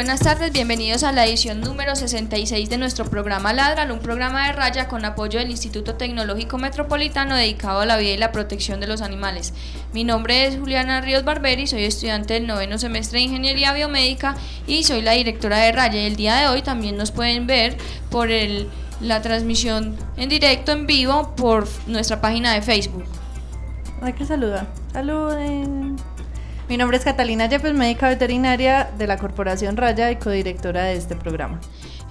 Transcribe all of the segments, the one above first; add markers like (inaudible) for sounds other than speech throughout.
Buenas tardes, bienvenidos a la edición número 66 de nuestro programa Ladral, un programa de raya con apoyo del Instituto Tecnológico Metropolitano dedicado a la vida y la protección de los animales. Mi nombre es Juliana Ríos Barberi, soy estudiante del noveno semestre de Ingeniería Biomédica y soy la directora de Raya. El día de hoy también nos pueden ver por la transmisión en directo, en vivo, por nuestra página de Facebook. Hay que saludar. Saluden. Mi nombre es Catalina Yepes, médica veterinaria de la Corporación Raya y codirectora de este programa.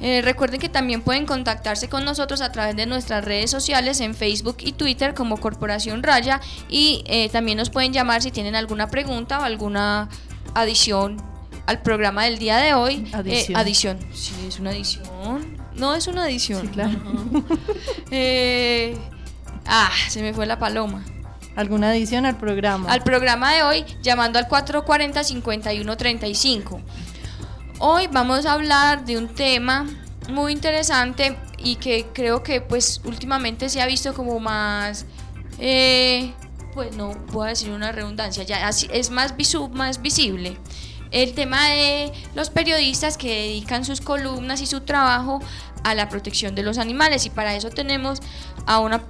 Eh, recuerden que también pueden contactarse con nosotros a través de nuestras redes sociales en Facebook y Twitter como Corporación Raya y eh, también nos pueden llamar si tienen alguna pregunta o alguna adición al programa del día de hoy. Adición. Eh, adición. Sí, es una adición. No es una adición. Sí, claro. (laughs) Eh, ah, se me fue la paloma. ¿Alguna adición al programa? al programa de hoy llamando al 440-5135. Hoy vamos a hablar de un tema muy interesante y que creo que pues últimamente se ha visto como más, eh, pues no voy a decir una redundancia, ya es más, visu- más visible. El tema de los periodistas que dedican sus columnas y su trabajo a la protección de los animales y para eso tenemos a una,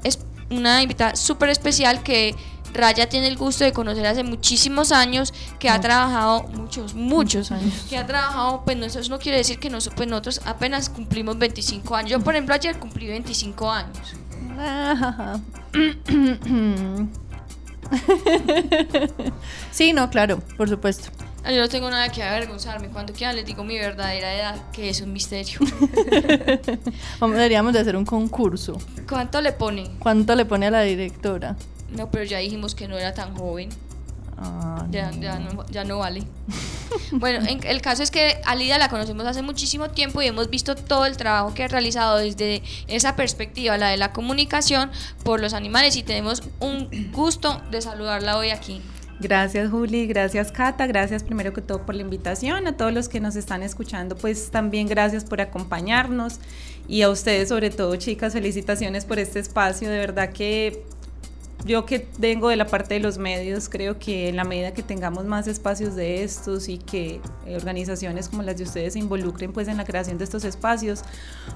una invitada súper especial que Raya tiene el gusto de conocer hace muchísimos años, que ha trabajado muchos, muchos Muchos años. que ha trabajado, pues no, eso no quiere decir que nos- pues nosotros apenas cumplimos 25 años. Yo, por ejemplo, ayer cumplí 25 años. (laughs) Sí, no, claro, por supuesto. Ah, Yo no tengo nada que avergonzarme. Cuando quieran les digo mi verdadera edad, que es un misterio. (laughs) Vamos, deberíamos de hacer un concurso. ¿Cuánto le pone? ¿Cuánto le pone a la directora? No, pero ya dijimos que no era tan joven. Ah, Ya, no. ya, no, ya no vale. (laughs) Bueno, en- el caso es que a Lida la conocemos hace muchísimo tiempo y hemos visto todo el trabajo que ha realizado desde esa perspectiva, la de la comunicación por los animales y tenemos un gusto de saludarla hoy aquí. Gracias Juli, gracias Cata, gracias primero que todo por la invitación, a todos los que nos están escuchando, pues también gracias por acompañarnos. Y a ustedes sobre todo chicas, felicitaciones por este espacio, de verdad que yo que vengo de la parte de los medios, creo que en la medida que tengamos más espacios de estos y que organizaciones como las de ustedes se involucren pues en la creación de estos espacios,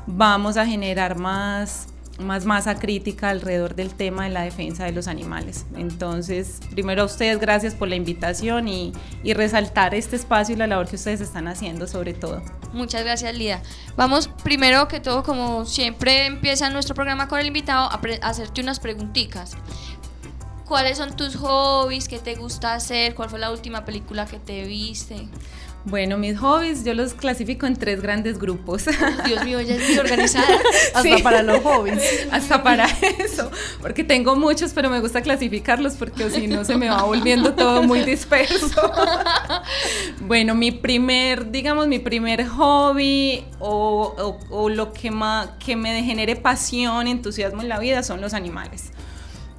vamos a generar más más masa crítica alrededor del tema de la defensa de los animales. Entonces, primero a ustedes, gracias por la invitación y, y resaltar este espacio y la labor que ustedes están haciendo sobre todo. Muchas gracias, Lida. Vamos primero que todo, como siempre empieza nuestro programa con el invitado, a, hacerte unas preguntitas. ¿Cuáles son tus hobbies? ¿Qué te gusta hacer? ¿Cuál fue la última película que te viste? Bueno, mis hobbies yo los clasifico en tres grandes grupos. Dios mío, ella es muy organizada. (laughs) Hasta Sí. para los hobbies. Hasta para eso, porque tengo muchos, pero me gusta clasificarlos porque si no se me va volviendo todo muy disperso. (laughs) Bueno, mi primer, digamos, mi primer hobby o, o- o lo que, más, que me genere pasión, entusiasmo en la vida son los animales.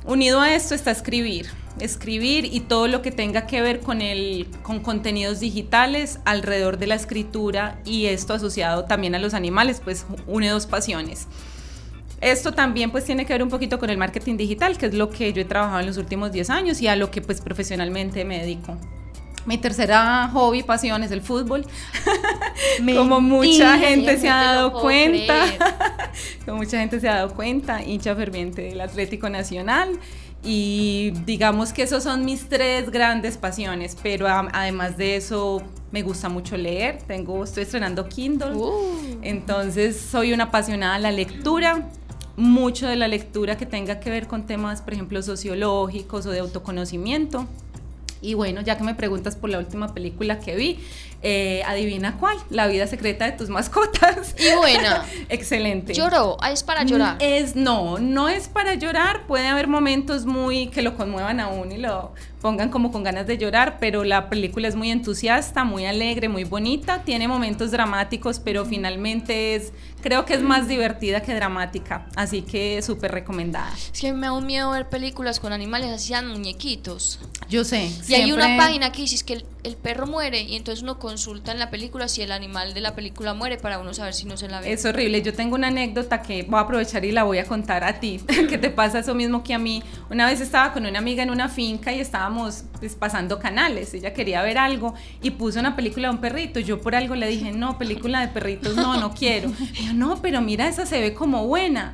Unido a esto está escribir, escribir y todo lo que tenga que ver con, el, con contenidos digitales alrededor de la escritura y esto asociado también a los animales, pues une dos pasiones. Esto también pues tiene que ver un poquito con el marketing digital, que es lo que yo he trabajado en los últimos 10 años y a lo que pues profesionalmente me dedico. Mi tercera hobby, pasión es el fútbol. (laughs) Como mucha gente se ha dado cuenta. (laughs) Como mucha gente se ha dado cuenta, hincha ferviente del Atlético Nacional. Y digamos que esos son mis tres grandes pasiones, pero a- además de eso me gusta mucho leer. Tengo, estoy estrenando Kindle. Uh. Entonces soy una apasionada de la lectura, mucho de la lectura que tenga que ver con temas, por ejemplo, sociológicos o de autoconocimiento. Y bueno, ya que me preguntas por la última película que vi, eh, adivina cuál, La vida secreta de tus mascotas. Y buena. (laughs) Excelente. Lloró, ah, es para llorar. Es, no, no es para llorar, puede haber momentos muy que lo conmuevan aún y lo pongan como con ganas de llorar, pero la película es muy entusiasta, muy alegre, muy bonita, tiene momentos dramáticos, pero finalmente es, creo que es más divertida que dramática, así que súper recomendada. Es que me da un miedo ver películas con animales así sean muñequitos. Yo sé. Y hay una siempre- página que dice que el, el perro muere y entonces uno consulta en la película si el animal de la película muere para uno saber si no se la ve. Es horrible. Yo tengo una anécdota que voy a aprovechar y la voy a contar a ti, (laughs) que te pasa eso mismo que a mí. Una vez estaba con una amiga en una finca y estábamos pues, pasando canales. Ella quería ver algo y puso una película de un perrito. Yo por algo le dije, no, película de perritos, no, no quiero. (laughs) Dijo, no, pero mira, esa se ve como buena.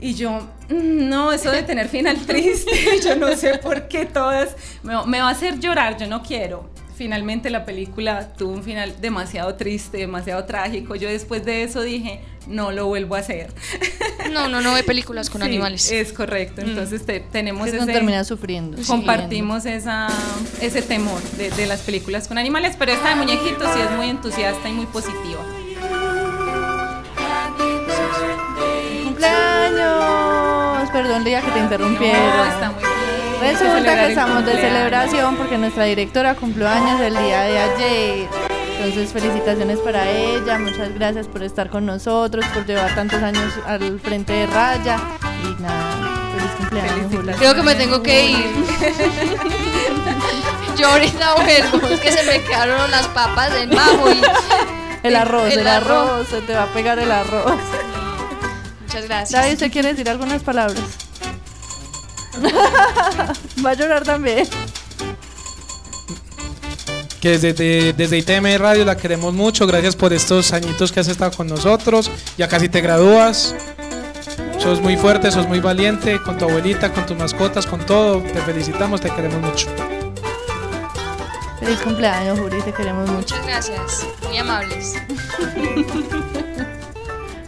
Y yo, "Mm, no, eso de tener final triste, (laughs) yo no sé por qué todas, me, me va a hacer llorar, yo no quiero. Finalmente la película tuvo un final demasiado triste, demasiado trágico. Yo después de eso dije, no lo vuelvo a hacer. (laughs) No, no, no ve películas con Sí, animales. Es correcto, entonces te- tenemos no ese... termina sufriendo. Compartimos esa, ese temor de, de las películas con animales, pero esta de muñequitos sí es muy entusiasta y muy positiva. ¡Cumpleaños! Perdón, Lía, que te interrumpieron. No, está muy Resulta que el estamos de celebración porque nuestra directora cumplió años el día de ayer. Entonces, felicitaciones para ella. Muchas gracias por estar con nosotros, por llevar tantos años al frente de Raya. Y nada, feliz cumpleaños. Creo que me tengo que ir. (laughs) Yo ahorita vuelvo, es que se me quedaron las papas en bajo y El arroz, el, El arroz. arroz. se te va a pegar el arroz. muchas gracias. David, ¿usted quiere decir algunas palabras? (laughs) Va a llorar también. que desde, de- desde ITM Radio la queremos mucho. Gracias por estos añitos que has estado con nosotros. Ya casi te gradúas. Sos muy fuerte, sos muy valiente con tu abuelita, con tus mascotas, con todo. Te felicitamos, te queremos mucho. Feliz cumpleaños, Juli, te queremos mucho. Muchas gracias, muy amables. (laughs)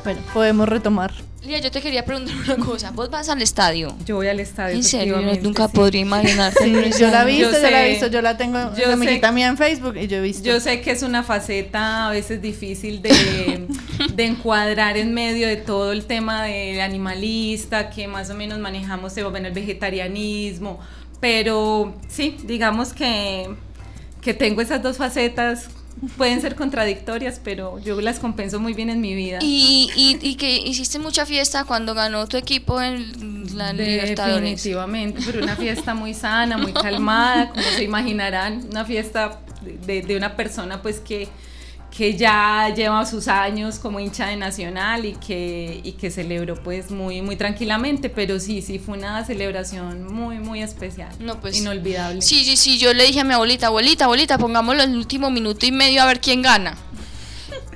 Bueno, podemos retomar. Lía, yo te quería preguntar una cosa. ¿Vos vas al estadio? Yo voy al estadio. En serio, yo nunca sí. podría imaginarte. Sí, yo la he visto, Yo yo, la he visto, yo la tengo Yo una amiguita mía en Facebook y yo he visto. Yo sé que es una faceta a veces difícil de, (laughs) de encuadrar en medio de todo el tema del animalista, que más o menos manejamos bueno, el vegetarianismo, pero sí, digamos que, que tengo esas dos facetas, pueden ser contradictorias, pero yo las compenso muy bien en mi vida. Y, y, y que hiciste mucha fiesta cuando ganó tu equipo en la Libertadores. Definitivamente, pero una fiesta muy sana, muy calmada, como se imaginarán, una fiesta de, de una persona pues que, que ya lleva sus años como hincha de Nacional y que, y que celebró pues muy, muy tranquilamente, pero sí, sí, fue una celebración muy, muy especial, No, pues, inolvidable. Sí, sí, sí, yo le dije a mi abuelita, abuelita, abuelita, pongámoslo en el último minuto y medio a ver quién gana.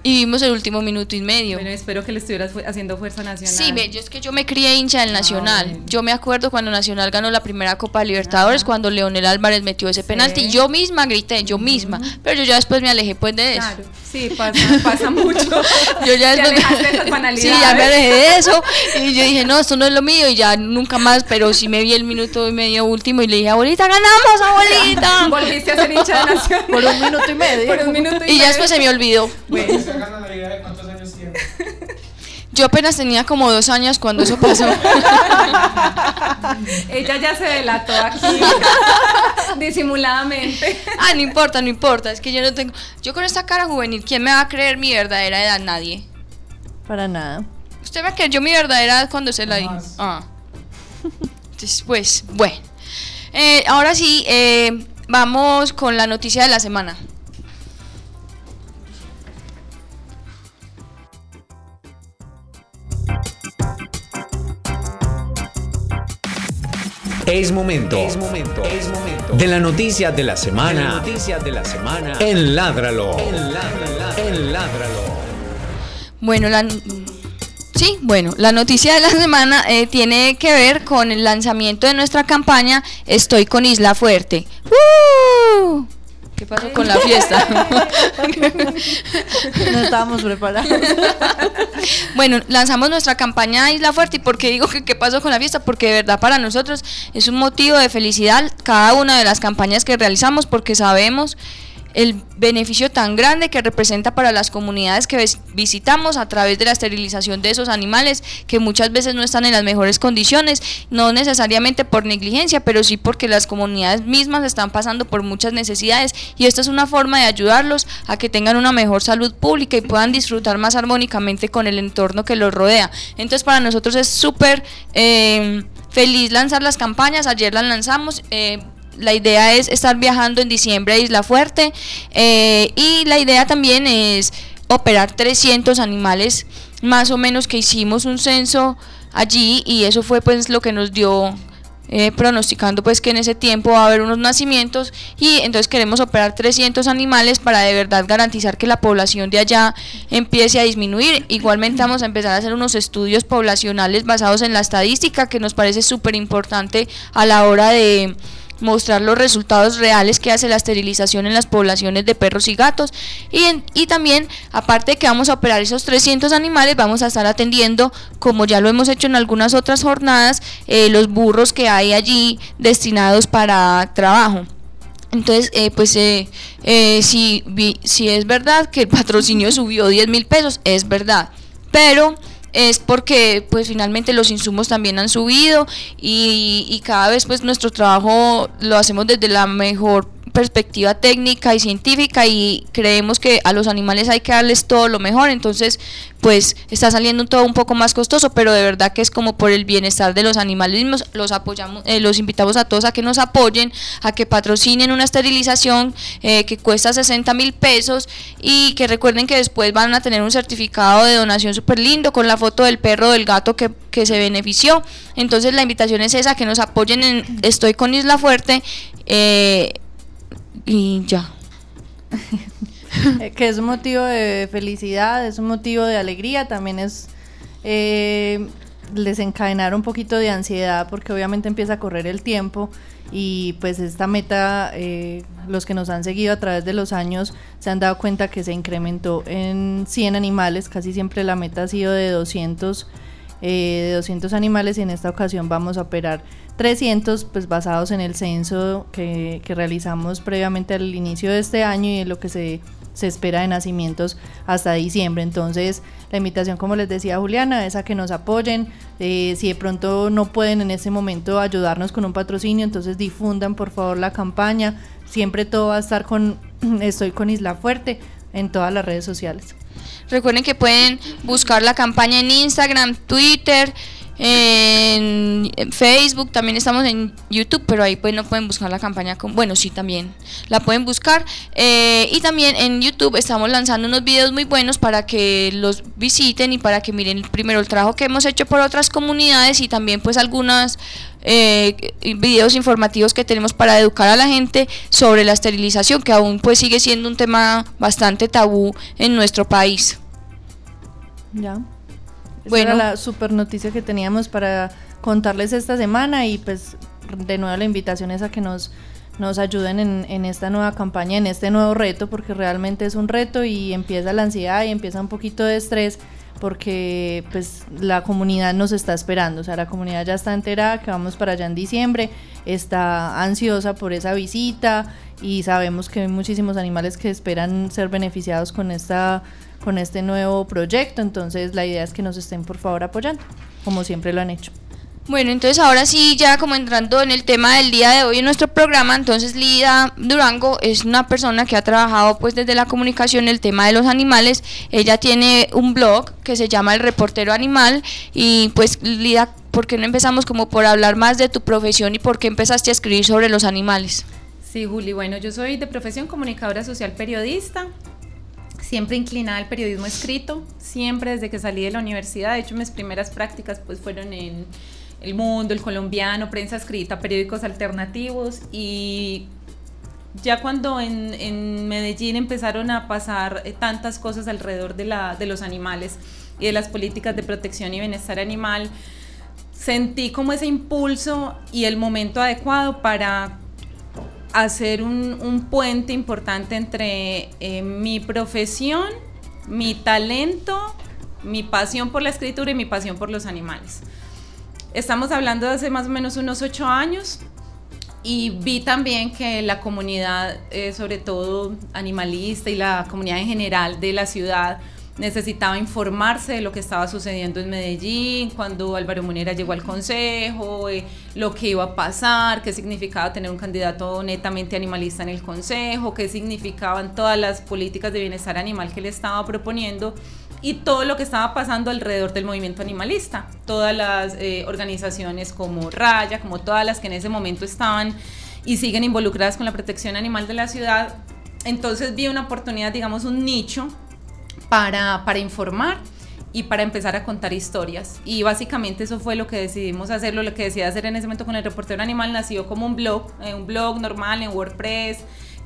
Y vimos el último minuto y medio. Bueno, espero que le estuvieras fu- haciendo fuerza nacional. Sí, yo es que yo me crié hincha del Nacional. bueno. Yo me acuerdo cuando Nacional ganó la primera Copa de Libertadores, cuando Leonel Álvarez metió ese penalti. Yo misma grité, yo misma. Pero yo ya después me alejé pues de eso. Claro, sí, pasa, pasa mucho. (laughs) Yo ya después- esas (laughs) Sí, ya me alejé de eso. Y yo dije, no, esto no es lo mío. Y ya nunca más, pero sí me vi el minuto y medio último y le dije, abuelita, ganamos, abuelita. (laughs) Volviste a ser hincha de Nacional. Por un minuto y medio. Por un minuto y, Y ya después se me olvidó. Bueno, cuántos años tiene? Yo apenas tenía como dos años cuando eso pasó. (laughs) ella ya se delató aquí (laughs) disimuladamente. Ah, no importa, no importa. Es que yo no tengo. Yo con esta cara juvenil, ¿quién me va a creer mi verdadera edad? Nadie. Para nada. Usted va a creer yo mi verdadera edad cuando se la. Jamás. Ah. Entonces, pues, bueno. Eh, ahora sí, eh, vamos con la noticia de la semana. Es momento. Es momento. Es momento. De la noticia de la semana. noticias de la semana. En Ládralo. En Ládralo. En Ládralo. Bueno, la. Sí, bueno, la noticia de la semana eh, tiene que ver con el lanzamiento de nuestra campaña Estoy con Isla Fuerte. ¡Uh! ¿Qué pasó con la fiesta? (laughs) no estábamos preparados. (laughs) bueno, lanzamos nuestra campaña Isla Fuerte y por qué digo que qué pasó con la fiesta, porque de verdad para nosotros es un motivo de felicidad cada una de las campañas que realizamos porque sabemos el beneficio tan grande que representa para las comunidades que visitamos a través de la esterilización de esos animales que muchas veces no están en las mejores condiciones, no necesariamente por negligencia, pero sí porque las comunidades mismas están pasando por muchas necesidades y esta es una forma de ayudarlos a que tengan una mejor salud pública y puedan disfrutar más armónicamente con el entorno que los rodea. Entonces para nosotros es súper eh, feliz lanzar las campañas, ayer las lanzamos. Eh, la idea es estar viajando en diciembre a Isla Fuerte eh, y la idea también es operar 300 animales más o menos que hicimos un censo allí y eso fue pues lo que nos dio eh, pronosticando pues que en ese tiempo va a haber unos nacimientos y entonces queremos operar 300 animales para de verdad garantizar que la población de allá empiece a disminuir. Igualmente vamos a empezar a hacer unos estudios poblacionales basados en la estadística que nos parece súper importante a la hora de mostrar los resultados reales que hace la esterilización en las poblaciones de perros y gatos y, y también aparte de que vamos a operar esos 300 animales vamos a estar atendiendo como ya lo hemos hecho en algunas otras jornadas eh, los burros que hay allí destinados para trabajo entonces, eh, pues eh, si, si es verdad que el patrocinio subió 10 mil pesos, es verdad. Pero es porque pues finalmente los insumos también han subido y, y cada vez pues nuestro trabajo lo hacemos desde la mejor perspectiva técnica y científica y creemos que a los animales hay que darles todo lo mejor, entonces pues está saliendo todo un poco más costoso, pero de verdad que es como por el bienestar de los animales mismos, los apoyamos, eh, los invitamos a todos a que nos apoyen, a que patrocinen una esterilización eh, que cuesta 60 mil pesos y que recuerden que después van a tener un certificado de donación súper lindo con la foto del perro del gato que, que se benefició. Entonces la invitación es esa, que nos apoyen en Estoy con Isla Fuerte. Eh, y ya. (laughs) que es un motivo de felicidad, es un motivo de alegría, también es eh, desencadenar un poquito de ansiedad porque obviamente empieza a correr el tiempo y pues esta meta, eh, los que nos han seguido a través de los años se han dado cuenta que se incrementó en 100 animales, casi siempre la meta ha sido de 200, eh, de 200 animales y en esta ocasión vamos a operar 300 pues basados en el censo que, realizamos previamente al inicio de este año y en lo que se, espera de nacimientos hasta diciembre. Entonces la invitación como les decía Juliana es a que nos apoyen. Eh, si de pronto no pueden en este momento ayudarnos con un patrocinio, entonces difundan por favor la campaña. Siempre todo va a estar con (clears throat) Estoy con Isla Fuerte en todas las redes sociales. Recuerden que pueden buscar la campaña en Instagram, Twitter, en Facebook, también estamos en YouTube, pero ahí pues no pueden buscar la campaña con, bueno, sí también la pueden buscar. Eh, y también en YouTube estamos lanzando unos videos muy buenos para que los visiten y para que miren primero el trabajo que hemos hecho por otras comunidades y también pues algunos eh, videos informativos que tenemos para educar a la gente sobre la esterilización, que aún pues sigue siendo un tema bastante tabú en nuestro país. Ya bueno. era la super noticia que teníamos para contarles esta semana y pues de nuevo la invitación es a que nos, nos ayuden en, en, esta nueva campaña, en este nuevo reto, porque realmente es un reto y empieza la ansiedad y empieza un poquito de estrés porque pues la comunidad nos está esperando, o sea, la comunidad ya está enterada que vamos para allá en diciembre, está ansiosa por esa visita y sabemos que hay muchísimos animales que esperan ser beneficiados con esta con este nuevo proyecto. Entonces la idea es que nos estén por favor apoyando, como siempre lo han hecho. Bueno, entonces ahora sí, ya como entrando en el tema del día de hoy en nuestro programa, entonces Lida Durango es una persona que ha trabajado pues desde la comunicación el tema de los animales. Ella tiene un blog que se llama El Reportero Animal y pues Lida, ¿por qué no empezamos como por hablar más de tu profesión y por qué empezaste a escribir sobre los animales? Sí, Juli, bueno, yo soy de profesión comunicadora social periodista, siempre inclinada al periodismo escrito, siempre desde que salí de la universidad. De hecho, mis primeras prácticas pues fueron en El Mundo, El Colombiano, prensa escrita, periódicos alternativos y ya cuando en, Medellín empezaron a pasar eh, tantas cosas alrededor de, la, de los animales y de las políticas de protección y bienestar animal, sentí como ese impulso y el momento adecuado para hacer un, un puente importante entre eh, mi profesión, mi talento, mi pasión por la escritura y mi pasión por los animales. Estamos hablando de hace más o menos unos ocho años y vi también que la comunidad, eh, sobre todo animalista y la comunidad en general de la ciudad, necesitaba informarse de lo que estaba sucediendo en Medellín, cuando Álvaro Munera llegó al consejo, eh, lo que iba a pasar, qué significaba tener un candidato netamente animalista en el consejo, qué significaban todas las políticas de bienestar animal que le estaba proponiendo y todo lo que estaba pasando alrededor del movimiento animalista. Todas las eh, organizaciones como Raya, como todas las que en ese momento estaban y siguen involucradas con la protección animal de la ciudad. Entonces vi una oportunidad, digamos, un nicho para, para informar y para empezar a contar historias. Y básicamente eso fue lo que decidimos hacerlo, lo que decidí hacer en ese momento con el reportero animal nació como un blog, eh, un blog normal en WordPress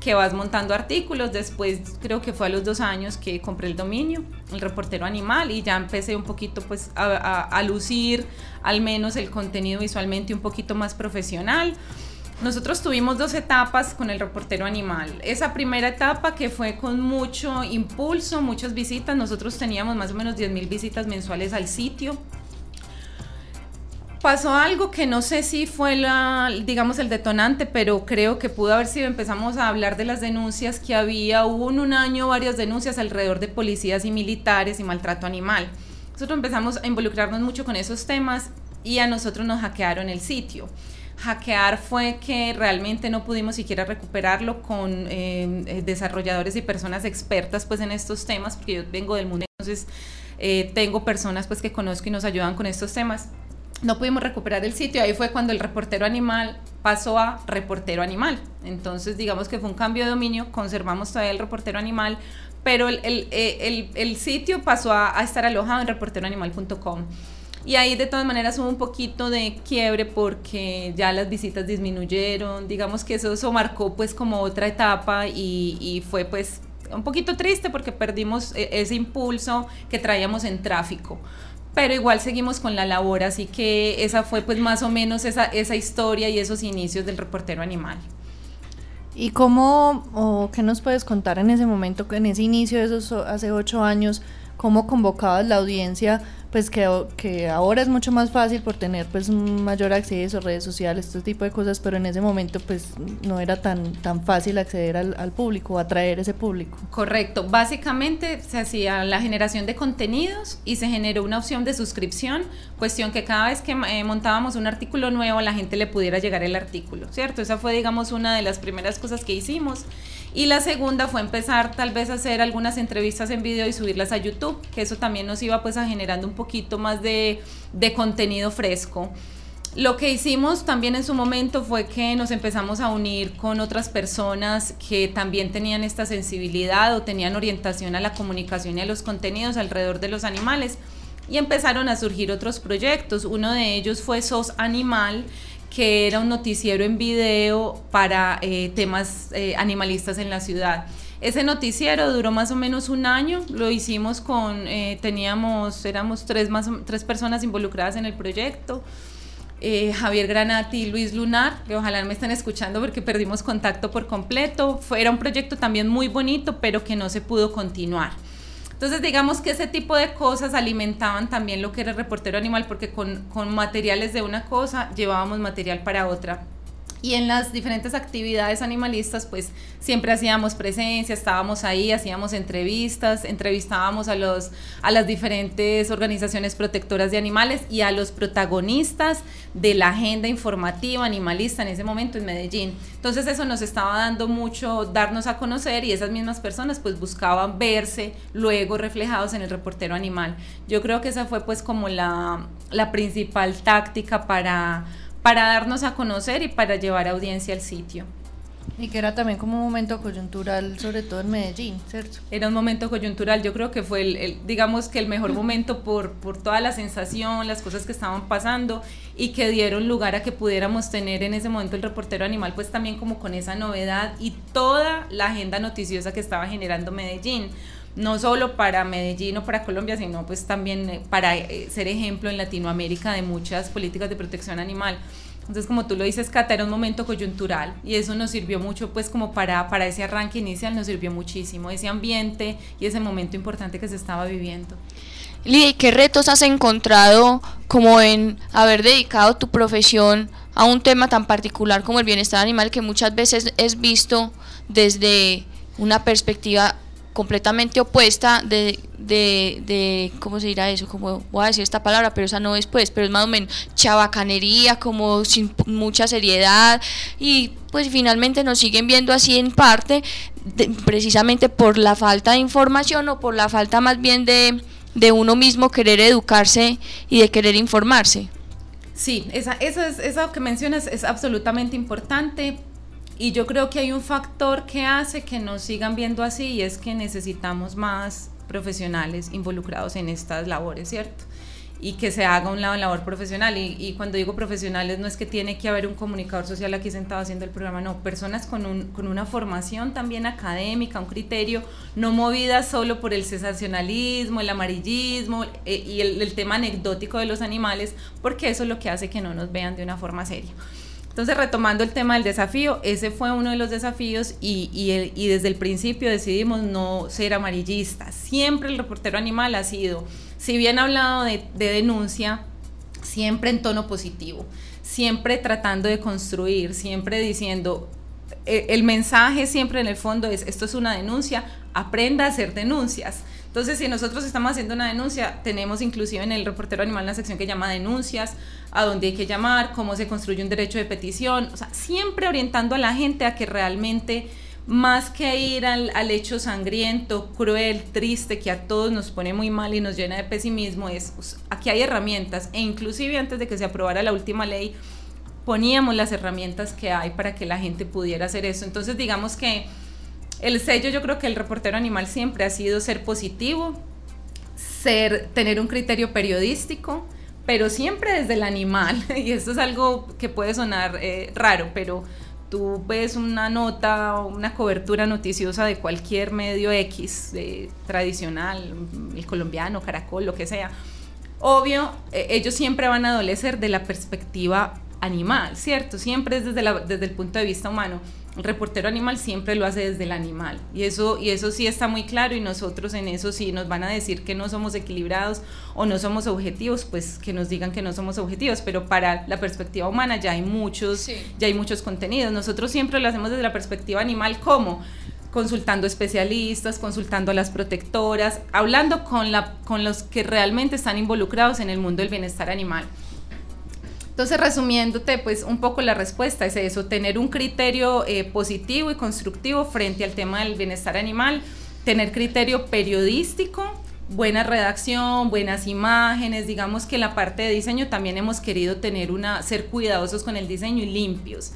que vas montando artículos. Después creo que fue a los dos años que compré el dominio, el reportero animal, y ya empecé un poquito pues a, a, a lucir al menos el contenido visualmente un poquito más profesional. Nosotros tuvimos dos etapas con el reportero animal. Esa primera etapa que fue con mucho impulso, muchas visitas. Nosotros teníamos más o menos 10.000 visitas mensuales al sitio. Pasó algo que no sé si fue la, digamos, el detonante, pero creo que pudo haber sido. Empezamos a hablar de las denuncias que había. Hubo en un año varias denuncias alrededor de policías y militares y maltrato animal. Nosotros empezamos a involucrarnos mucho con esos temas y a nosotros nos hackearon el sitio hackear fue que realmente no pudimos siquiera recuperarlo con eh, desarrolladores y personas expertas pues en estos temas, porque yo vengo del mundo, entonces eh, tengo personas pues que conozco y nos ayudan con estos temas. No pudimos recuperar el sitio, ahí fue cuando el reportero animal pasó a reportero animal. Entonces digamos que fue un cambio de dominio, conservamos todavía el reportero animal, pero el, el, el, el sitio pasó a, estar alojado en reporteroanimal.com. Y ahí de todas maneras hubo un poquito de quiebre porque ya las visitas disminuyeron, digamos que eso, eso marcó pues como otra etapa y, y fue pues un poquito triste porque perdimos e, ese impulso que traíamos en tráfico pero igual seguimos con la labor, así que esa fue pues más o menos esa, esa historia y esos inicios del reportero animal. ¿Y cómo, o qué nos puedes contar en ese momento, en ese inicio de esos hace ocho años, cómo convocabas la audiencia pues que, que ahora es mucho más fácil por tener pues un mayor acceso, redes sociales, este tipo de cosas, pero en ese momento pues no era tan, tan fácil acceder al, al público, atraer ese público. Correcto, básicamente se hacía la generación de contenidos y se generó una opción de suscripción, cuestión que cada vez que eh, montábamos un artículo nuevo la gente le pudiera llegar el artículo, ¿cierto? Esa fue digamos una de las primeras cosas que hicimos. Y la segunda fue empezar tal vez a hacer algunas entrevistas en video y subirlas a YouTube, que eso también nos iba pues a generando un poquito más de, de contenido fresco. Lo que hicimos también en su momento fue que nos empezamos a unir con otras personas que también tenían esta sensibilidad o tenían orientación a la comunicación y a los contenidos alrededor de los animales y empezaron a surgir otros proyectos. Uno de ellos fue SOS Animal, que era un noticiero en video para eh, temas eh, animalistas en la ciudad. Ese noticiero duró más o menos un año, lo hicimos con, eh, teníamos, éramos tres, más, tres personas involucradas en el proyecto, eh, Javier Granati y Luis Lunar, que ojalá me estén escuchando porque perdimos contacto por completo. Fue, era un proyecto también muy bonito, pero que no se pudo continuar. Entonces, digamos que ese tipo de cosas alimentaban también lo que era el reportero animal, porque con, con materiales de una cosa llevábamos material para otra. Y en las diferentes actividades animalistas, pues siempre hacíamos presencia, estábamos ahí, hacíamos entrevistas, entrevistábamos a, los, a las diferentes organizaciones protectoras de animales y a los protagonistas de la agenda informativa animalista en ese momento en Medellín. Entonces eso nos estaba dando mucho darnos a conocer y esas mismas personas pues buscaban verse luego reflejados en el reportero animal. Yo creo que esa fue pues como la, la principal táctica para para darnos a conocer y para llevar audiencia al sitio. Y que era también como un momento coyuntural, sobre todo en Medellín, ¿cierto? Era un momento coyuntural, yo creo que fue, el, el, digamos que el mejor momento por, por toda la sensación, las cosas que estaban pasando y que dieron lugar a que pudiéramos tener en ese momento el reportero animal, pues también como con esa novedad y toda la agenda noticiosa que estaba generando Medellín no solo para Medellín o para Colombia, sino pues también para ser ejemplo en Latinoamérica de muchas políticas de protección animal. Entonces, como tú lo dices, Cata, era un momento coyuntural y eso nos sirvió mucho, pues como para, para ese arranque inicial, nos sirvió muchísimo, ese ambiente y ese momento importante que se estaba viviendo. Lidia, ¿qué retos has encontrado como en haber dedicado tu profesión a un tema tan particular como el bienestar animal que muchas veces es visto desde una perspectiva completamente opuesta de, de, de, ¿cómo se dirá eso? Como voy a decir esta palabra, pero esa no es pues, pero es más o menos chabacanería, como sin mucha seriedad y pues finalmente nos siguen viendo así en parte precisamente por la falta de información o por la falta más bien de, de uno mismo querer educarse y de querer informarse. Sí, esa, eso, es, eso que mencionas es absolutamente importante y yo creo que hay un factor que hace que nos sigan viendo así y es que necesitamos más profesionales involucrados en estas labores, ¿cierto? Y que se haga un lado en labor profesional. Y, cuando digo profesionales no es que tiene que haber un comunicador social aquí sentado haciendo el programa, no, personas con, un, con una formación también académica, un criterio, no movidas solo por el sensacionalismo, el amarillismo eh, y el tema anecdótico de los animales, porque eso es lo que hace que no nos vean de una forma seria. Entonces, retomando el tema del desafío, ese fue uno de los desafíos y, y, el, y, desde el principio decidimos no ser amarillistas. Siempre el reportero animal ha sido, si bien ha hablado de, de denuncia, siempre en tono positivo, siempre tratando de construir, siempre diciendo, el, el mensaje siempre en el fondo es, esto es una denuncia, aprenda a hacer denuncias. Entonces, si nosotros estamos haciendo una denuncia, tenemos inclusive en el reportero animal una sección que llama denuncias, a dónde hay que llamar, cómo se construye un derecho de petición, o sea, siempre orientando a la gente a que realmente, más que ir al, al hecho sangriento, cruel, triste, que a todos nos pone muy mal y nos llena de pesimismo, es, pues, aquí hay herramientas, e inclusive antes de que se aprobara la última ley, poníamos las herramientas que hay para que la gente pudiera hacer eso. Entonces, digamos que el sello yo creo que el reportero animal siempre ha sido ser positivo, ser, tener un criterio periodístico, pero siempre desde el animal. (laughs) Y esto es algo que puede sonar eh, raro, pero tú ves una nota o una cobertura noticiosa de cualquier medio X, tradicional, el colombiano, caracol, lo que sea. Obvio, eh, ellos siempre van a adolecer de la perspectiva animal, ¿cierto? Siempre es desde, desde el punto de vista humano el reportero animal siempre lo hace desde el animal y eso, y eso sí está muy claro y nosotros en eso sí nos van a decir que no somos equilibrados o no somos objetivos, pues que nos digan que no somos objetivos, pero para la perspectiva humana ya hay muchos, sí. ya hay muchos contenidos. Nosotros siempre lo hacemos desde la perspectiva animal como consultando especialistas, consultando a las protectoras, hablando con, la, con los que realmente están involucrados en el mundo del bienestar animal. Entonces, resumiéndote, pues un poco la respuesta es eso, tener un criterio eh, positivo y constructivo frente al tema del bienestar animal, tener criterio periodístico, buena redacción, buenas imágenes, digamos que la parte de diseño también hemos querido tener una, ser cuidadosos con el diseño y limpios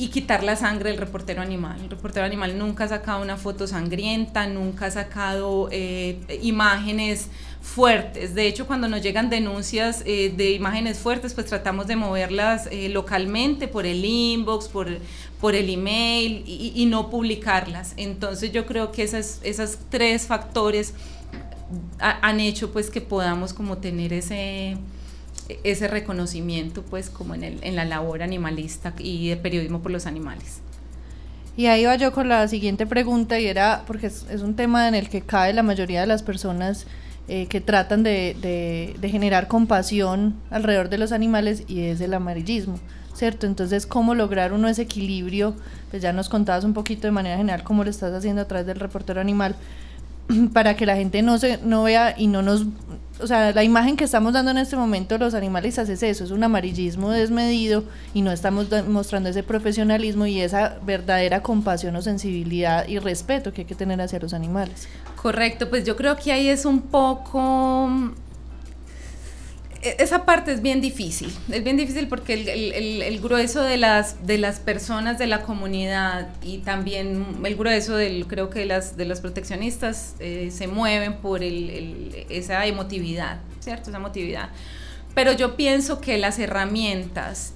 y quitar la sangre del reportero animal. El reportero animal nunca ha sacado una foto sangrienta, nunca ha sacado eh, imágenes fuertes. De hecho, cuando nos llegan denuncias eh, de imágenes fuertes, pues tratamos de moverlas eh, localmente por el inbox, por, por el email y, no publicarlas. Entonces yo creo que esas, esas tres factores han hecho pues que podamos como tener ese ese reconocimiento pues como en, el, en la labor animalista y de periodismo por los animales. Y ahí va yo con la siguiente pregunta y era, porque es, es un tema en el que cae la mayoría de las personas eh, que tratan de, de, de, generar compasión alrededor de los animales y es el amarillismo, ¿cierto? Entonces, ¿cómo lograr uno ese equilibrio? Pues ya nos contabas un poquito de manera general cómo lo estás haciendo a través del reportero animal, (clears throat) para que la gente no, se, no vea y no nos o sea, la imagen que estamos dando en este momento los animalistas es eso, es un amarillismo desmedido y no estamos mostrando ese profesionalismo y esa verdadera compasión o sensibilidad y respeto que hay que tener hacia los animales. Correcto, pues yo creo que ahí es un poco esa parte es bien difícil, es bien difícil porque el, el, el, grueso de las, de las personas de la comunidad y también el grueso del, creo que las, de los proteccionistas eh, se mueven por el, esa emotividad, ¿cierto? Esa emotividad. Pero yo pienso que las herramientas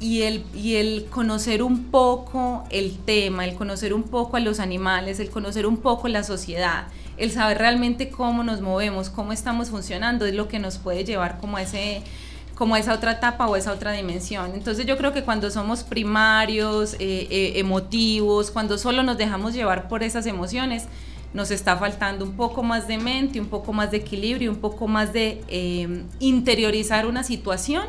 y el, y el conocer un poco el tema, el conocer un poco a los animales, el conocer un poco la sociedad, el saber realmente cómo nos movemos, cómo estamos funcionando, es lo que nos puede llevar como a ese como esa otra etapa o esa otra dimensión. Entonces yo creo que cuando somos primarios, eh, eh, emotivos, cuando solo nos dejamos llevar por esas emociones, nos está faltando un poco más de mente, un poco más de equilibrio, un poco más de eh, interiorizar una situación,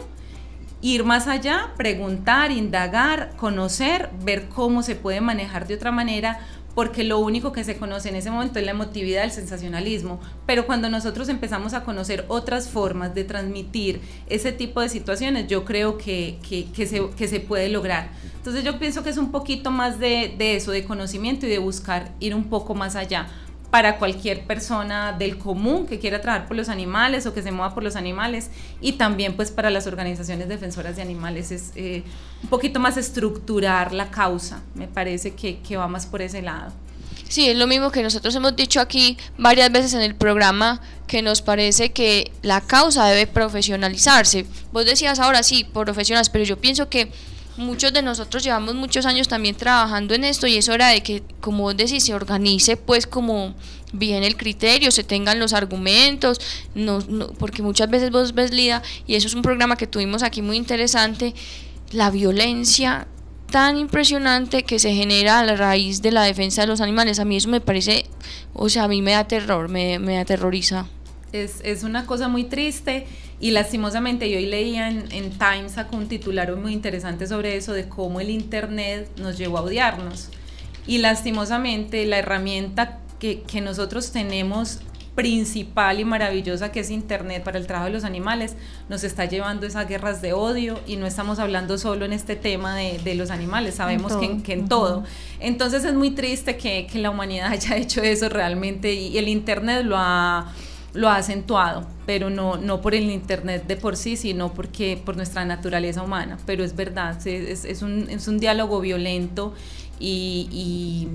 ir más allá, preguntar, indagar, conocer, ver cómo se puede manejar de otra manera porque lo único que se conoce en ese momento es la emotividad, el sensacionalismo, pero cuando nosotros empezamos a conocer otras formas de transmitir ese tipo de situaciones, yo creo que, que, se, que se, puede lograr. Entonces yo pienso que es un poquito más de, de eso, de conocimiento y de buscar ir un poco más allá para cualquier persona del común que quiera trabajar por los animales o que se mueva por los animales y también pues para las organizaciones defensoras de animales es eh, un poquito más estructurar la causa, me parece que, que va más por ese lado. Sí, es lo mismo que nosotros hemos dicho aquí varias veces en el programa, que nos parece que la causa debe profesionalizarse. Vos decías ahora sí, profesionales, pero yo pienso que muchos de nosotros llevamos muchos años también trabajando en esto y es hora de que, como vos decís, se organice pues como bien el criterio, se tengan los argumentos, no, porque muchas veces vos ves Lida, y eso es un programa que tuvimos aquí muy interesante, la violencia tan impresionante que se genera a la raíz de la defensa de los animales. A mí eso me parece, o sea, a mí me da terror, me, me aterroriza. Es, es una cosa muy triste y lastimosamente yo hoy leía en, en Times sacó un titular muy interesante sobre eso, de cómo el Internet nos llevó a odiarnos. Y lastimosamente la herramienta que, que nosotros tenemos principal y maravillosa que es Internet para el trabajo de los animales, nos está llevando esas guerras de odio y no estamos hablando solo en este tema de, de los animales, sabemos que, en, que en todo. Entonces es muy triste que, que, la humanidad (laughs) haya hecho eso realmente y el Internet lo ha lo ha acentuado, pero no, no por el Internet de por sí, sino porque por nuestra naturaleza humana. Pero es verdad, es, es, un, es un, diálogo violento y, y,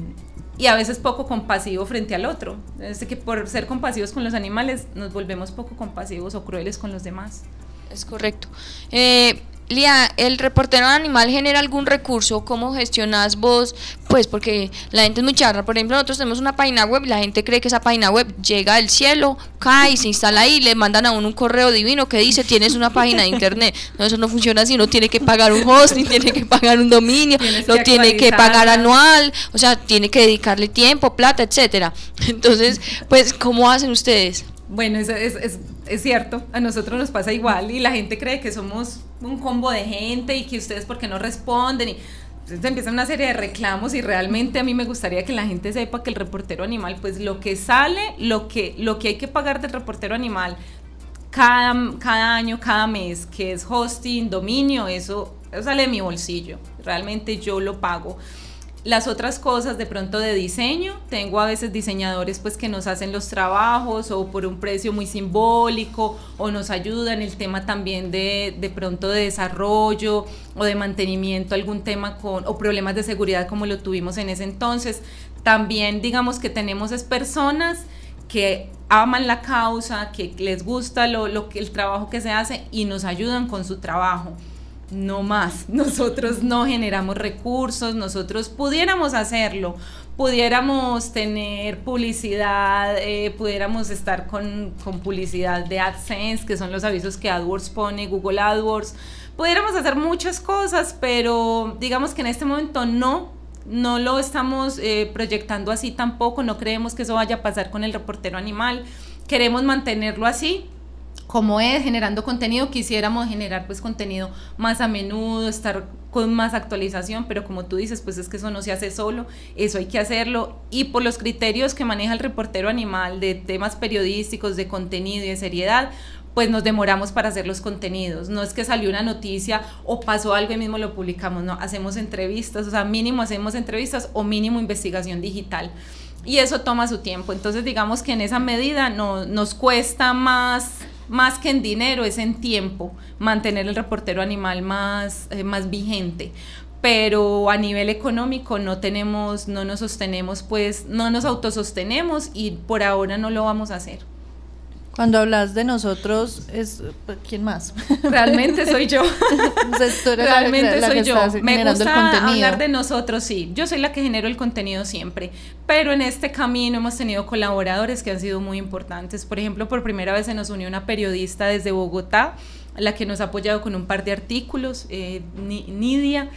y, a veces poco compasivo frente al otro. Es que por ser compasivos con los animales nos volvemos poco compasivos o crueles con los demás. Es correcto. Eh, Lía, ¿el reportero animal genera algún recurso? ¿Cómo gestionas vos? Pues porque la gente es muy charra. Por ejemplo, nosotros tenemos una página web y la gente cree que esa página web llega del cielo, cae, se instala ahí, le mandan a uno un correo divino que dice tienes una página de internet. No, eso no funciona así. Uno tiene que pagar un hosting, tiene que pagar un dominio, lo tiene que pagar anual, o sea, tiene que dedicarle tiempo, plata, etcétera. (laughs) Entonces, pues, ¿cómo hacen ustedes? Bueno, es, es, es, es, cierto, a nosotros nos pasa igual y la gente cree que somos un combo de gente y que ustedes porque no responden y entonces empiezan una serie de reclamos y realmente a mí me gustaría que la gente sepa que el reportero animal, pues lo que sale, lo que, lo que hay que pagar del reportero animal cada, cada año, cada mes, que es hosting, dominio, eso, eso sale de mi bolsillo, realmente yo lo pago. Las otras cosas de pronto de diseño, tengo a veces diseñadores pues que nos hacen los trabajos o por un precio muy simbólico o nos ayudan el tema también de, de pronto de desarrollo o de mantenimiento, algún tema con o problemas de seguridad como lo tuvimos en ese entonces. También digamos que tenemos es personas que aman la causa, que les gusta lo, lo, el trabajo que se hace y nos ayudan con su trabajo no más. (laughs) Nosotros no generamos recursos, nosotros pudiéramos hacerlo, pudiéramos tener publicidad, eh, pudiéramos estar con, con, publicidad de AdSense, que son los avisos que AdWords pone, Google AdWords, pudiéramos hacer muchas cosas, pero digamos que en este momento no. No lo estamos eh, proyectando así tampoco, no creemos que eso vaya a pasar con el reportero animal. Queremos mantenerlo así, como es generando contenido, quisiéramos generar pues contenido más a menudo, estar con más actualización, pero como tú dices, pues es que eso no se hace solo, eso hay que hacerlo y por los criterios que maneja el reportero animal de temas periodísticos, de contenido y de seriedad, pues nos demoramos para hacer los contenidos. No es que salió una noticia o pasó algo y mismo lo publicamos, no, hacemos entrevistas, o sea, mínimo hacemos entrevistas o mínimo investigación digital. Y eso toma su tiempo. Entonces, digamos que en esa medida no, nos cuesta más más que en dinero, es en tiempo, mantener el reportero animal más, eh, más vigente. Pero a nivel económico no tenemos, no nos sostenemos, pues no nos autosostenemos y por ahora no lo vamos a hacer. Cuando hablas de nosotros, es ¿quién más? (laughs) Realmente soy yo. Realmente soy yo. Me gusta hablar de nosotros, sí. Yo soy la que genero el contenido siempre. Pero en este camino hemos tenido colaboradores que han sido muy importantes. Por ejemplo, por primera vez se nos unió una periodista desde Bogotá la que nos ha apoyado con un par de artículos, eh, Nidia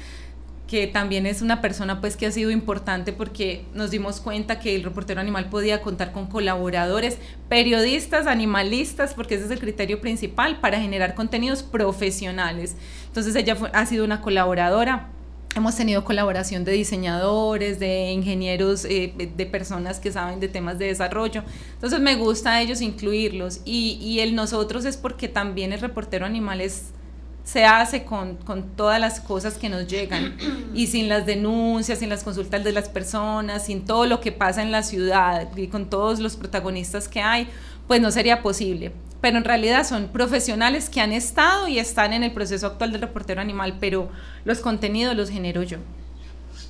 que también es una persona pues que ha sido importante porque nos dimos cuenta que el reportero animal podía contar con colaboradores, periodistas, animalistas, porque ese es el criterio principal para generar contenidos profesionales. Entonces ella ha sido una colaboradora. Hemos tenido colaboración de diseñadores, de ingenieros, eh, de personas que saben de temas de desarrollo. Entonces me gusta a ellos incluirlos. Y, y el nosotros es porque también el reportero animal es se hace con, todas las cosas que nos llegan (clears throat) y sin las denuncias, sin las consultas de las personas, sin todo lo que pasa en la ciudad y con todos los protagonistas que hay, pues no sería posible. Pero en realidad son profesionales que han estado y están en el proceso actual del reportero animal, pero los contenidos los genero yo.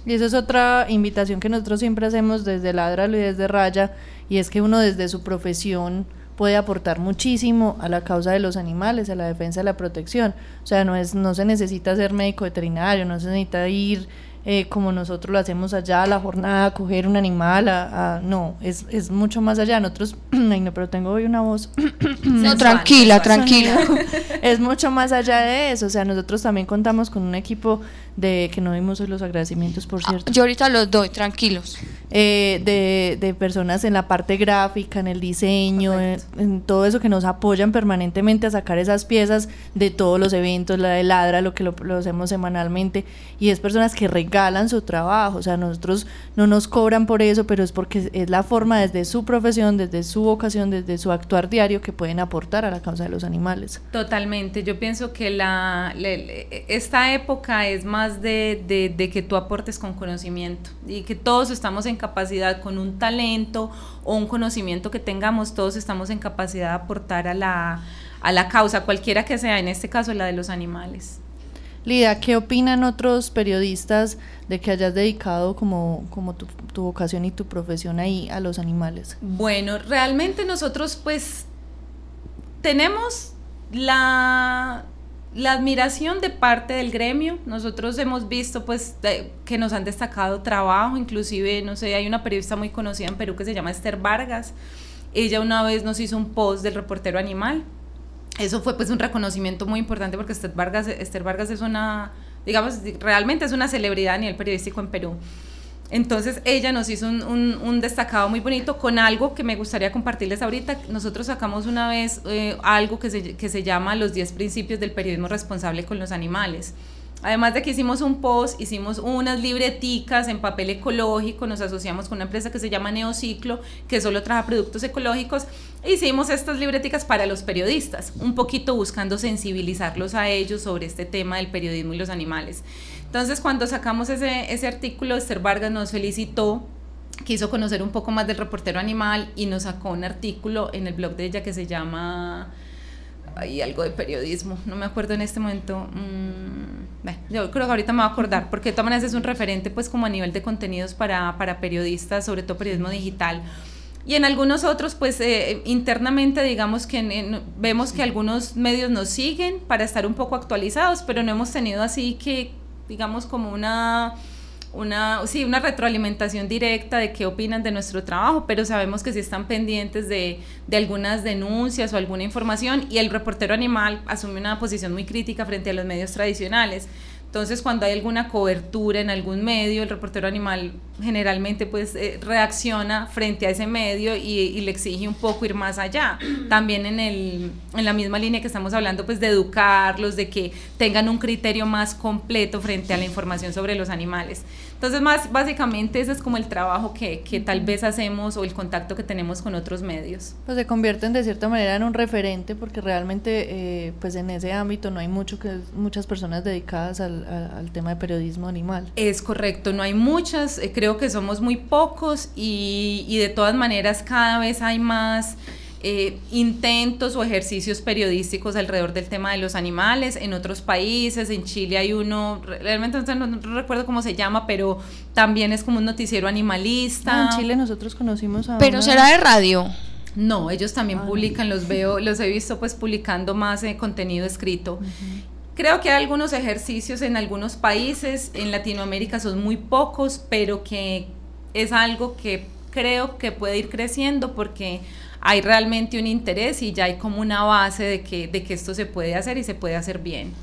Y esa es otra invitación que nosotros siempre hacemos desde Ladralo y desde Raya, y es que uno desde su profesión puede aportar muchísimo a la causa de los animales, a la defensa, de la protección. O sea, no, es, no se necesita ser médico veterinario, no se necesita ir eh, como nosotros lo hacemos allá la jornada, a coger un animal, a, no, es, es, mucho más allá. Nosotros, (clears throat) ay no, pero tengo hoy una voz. (clears throat) no, tranquila, tranquila. (laughs) es mucho más allá de eso. O sea, nosotros también contamos con un equipo de que no vimos hoy los agradecimientos, por ah, cierto. Yo ahorita los doy, tranquilos. Eh, de, de, personas en la parte gráfica, en el diseño, en, todo eso que nos apoyan permanentemente a sacar esas piezas de todos los eventos, la de Ladra, lo que lo, hacemos semanalmente, y es personas que regalan su trabajo, o sea, nosotros no nos cobran por eso, pero es porque es la forma desde su profesión, desde su vocación, desde su actuar diario que pueden aportar a la causa de los animales. Totalmente, yo pienso que la esta época es más de, que tú aportes con conocimiento y que todos estamos en capacidad con un talento o un conocimiento que tengamos, todos estamos en capacidad de aportar a la, a la causa, cualquiera que sea, en este caso la de los animales. Lida, ¿qué opinan otros periodistas de que hayas dedicado como, como tu, tu, vocación y tu profesión ahí a los animales? Bueno, realmente nosotros pues tenemos la la admiración de parte del gremio, nosotros hemos visto pues que nos han destacado trabajo, inclusive, no sé, hay una periodista muy conocida en Perú que se llama Esther Vargas, ella una vez nos hizo un post del reportero animal, eso fue pues un reconocimiento muy importante porque Esther Vargas, Esther Vargas es una, digamos, realmente es una celebridad a nivel periodístico en Perú. Entonces ella nos hizo un, destacado muy bonito con algo que me gustaría compartirles ahorita. Nosotros sacamos una vez eh, algo que se, que se llama los 10 principios del periodismo responsable con los animales. Además de que hicimos un post, hicimos unas libreticas en papel ecológico, nos asociamos con una empresa que se llama Neociclo, que solo trabaja productos ecológicos. hicimos estas libreticas para los periodistas, un poquito buscando sensibilizarlos a ellos sobre este tema del periodismo y los animales. Entonces, cuando sacamos ese, ese artículo, Esther Vargas nos felicitó quiso conocer un poco más del reportero animal y nos sacó un artículo en el blog de ella que se llama hay algo de periodismo, no me acuerdo en este momento. Mm, yo creo que ahorita me voy a acordar, porque de todas maneras es un referente pues como a nivel de contenidos para, para periodistas, sobre todo periodismo digital. Y en algunos otros, pues eh, internamente digamos que vemos que algunos medios nos siguen para estar un poco actualizados, pero no hemos tenido así que, digamos, como una una, sí, una retroalimentación directa de qué opinan de nuestro trabajo, pero sabemos que sí están pendientes de, de, algunas denuncias o alguna información y el reportero animal asume una posición muy crítica frente a los medios tradicionales. Entonces, cuando hay alguna cobertura en algún medio, el reportero animal generalmente pues eh, reacciona frente a ese medio y, le exige un poco ir más allá. (clears throat) También en, el, en la misma línea que estamos hablando pues de educarlos, de que tengan un criterio más completo frente a la información sobre los animales. Entonces, más básicamente ese es como el trabajo que, que tal vez hacemos o el contacto que tenemos con otros medios. Pues se convierten de cierta manera en un referente porque realmente eh, pues en ese ámbito no hay mucho que muchas personas dedicadas al, al, tema de periodismo animal. Es correcto, no hay muchas, eh, creo que somos muy pocos y, y de todas maneras cada vez hay más eh, intentos o ejercicios periodísticos alrededor del tema de los animales en otros países. En Chile hay uno, realmente no, recuerdo cómo se llama, pero también es como un noticiero animalista. Ah, en Chile nosotros conocimos a. Pero será de radio. No, ellos también ah, publican, los veo, los he visto pues publicando más eh, contenido escrito. Creo que hay algunos ejercicios en algunos países, en Latinoamérica son muy pocos, pero que es algo que creo que puede ir creciendo porque hay realmente un interés y ya hay como una base de que, de que esto se puede hacer y se puede hacer bien.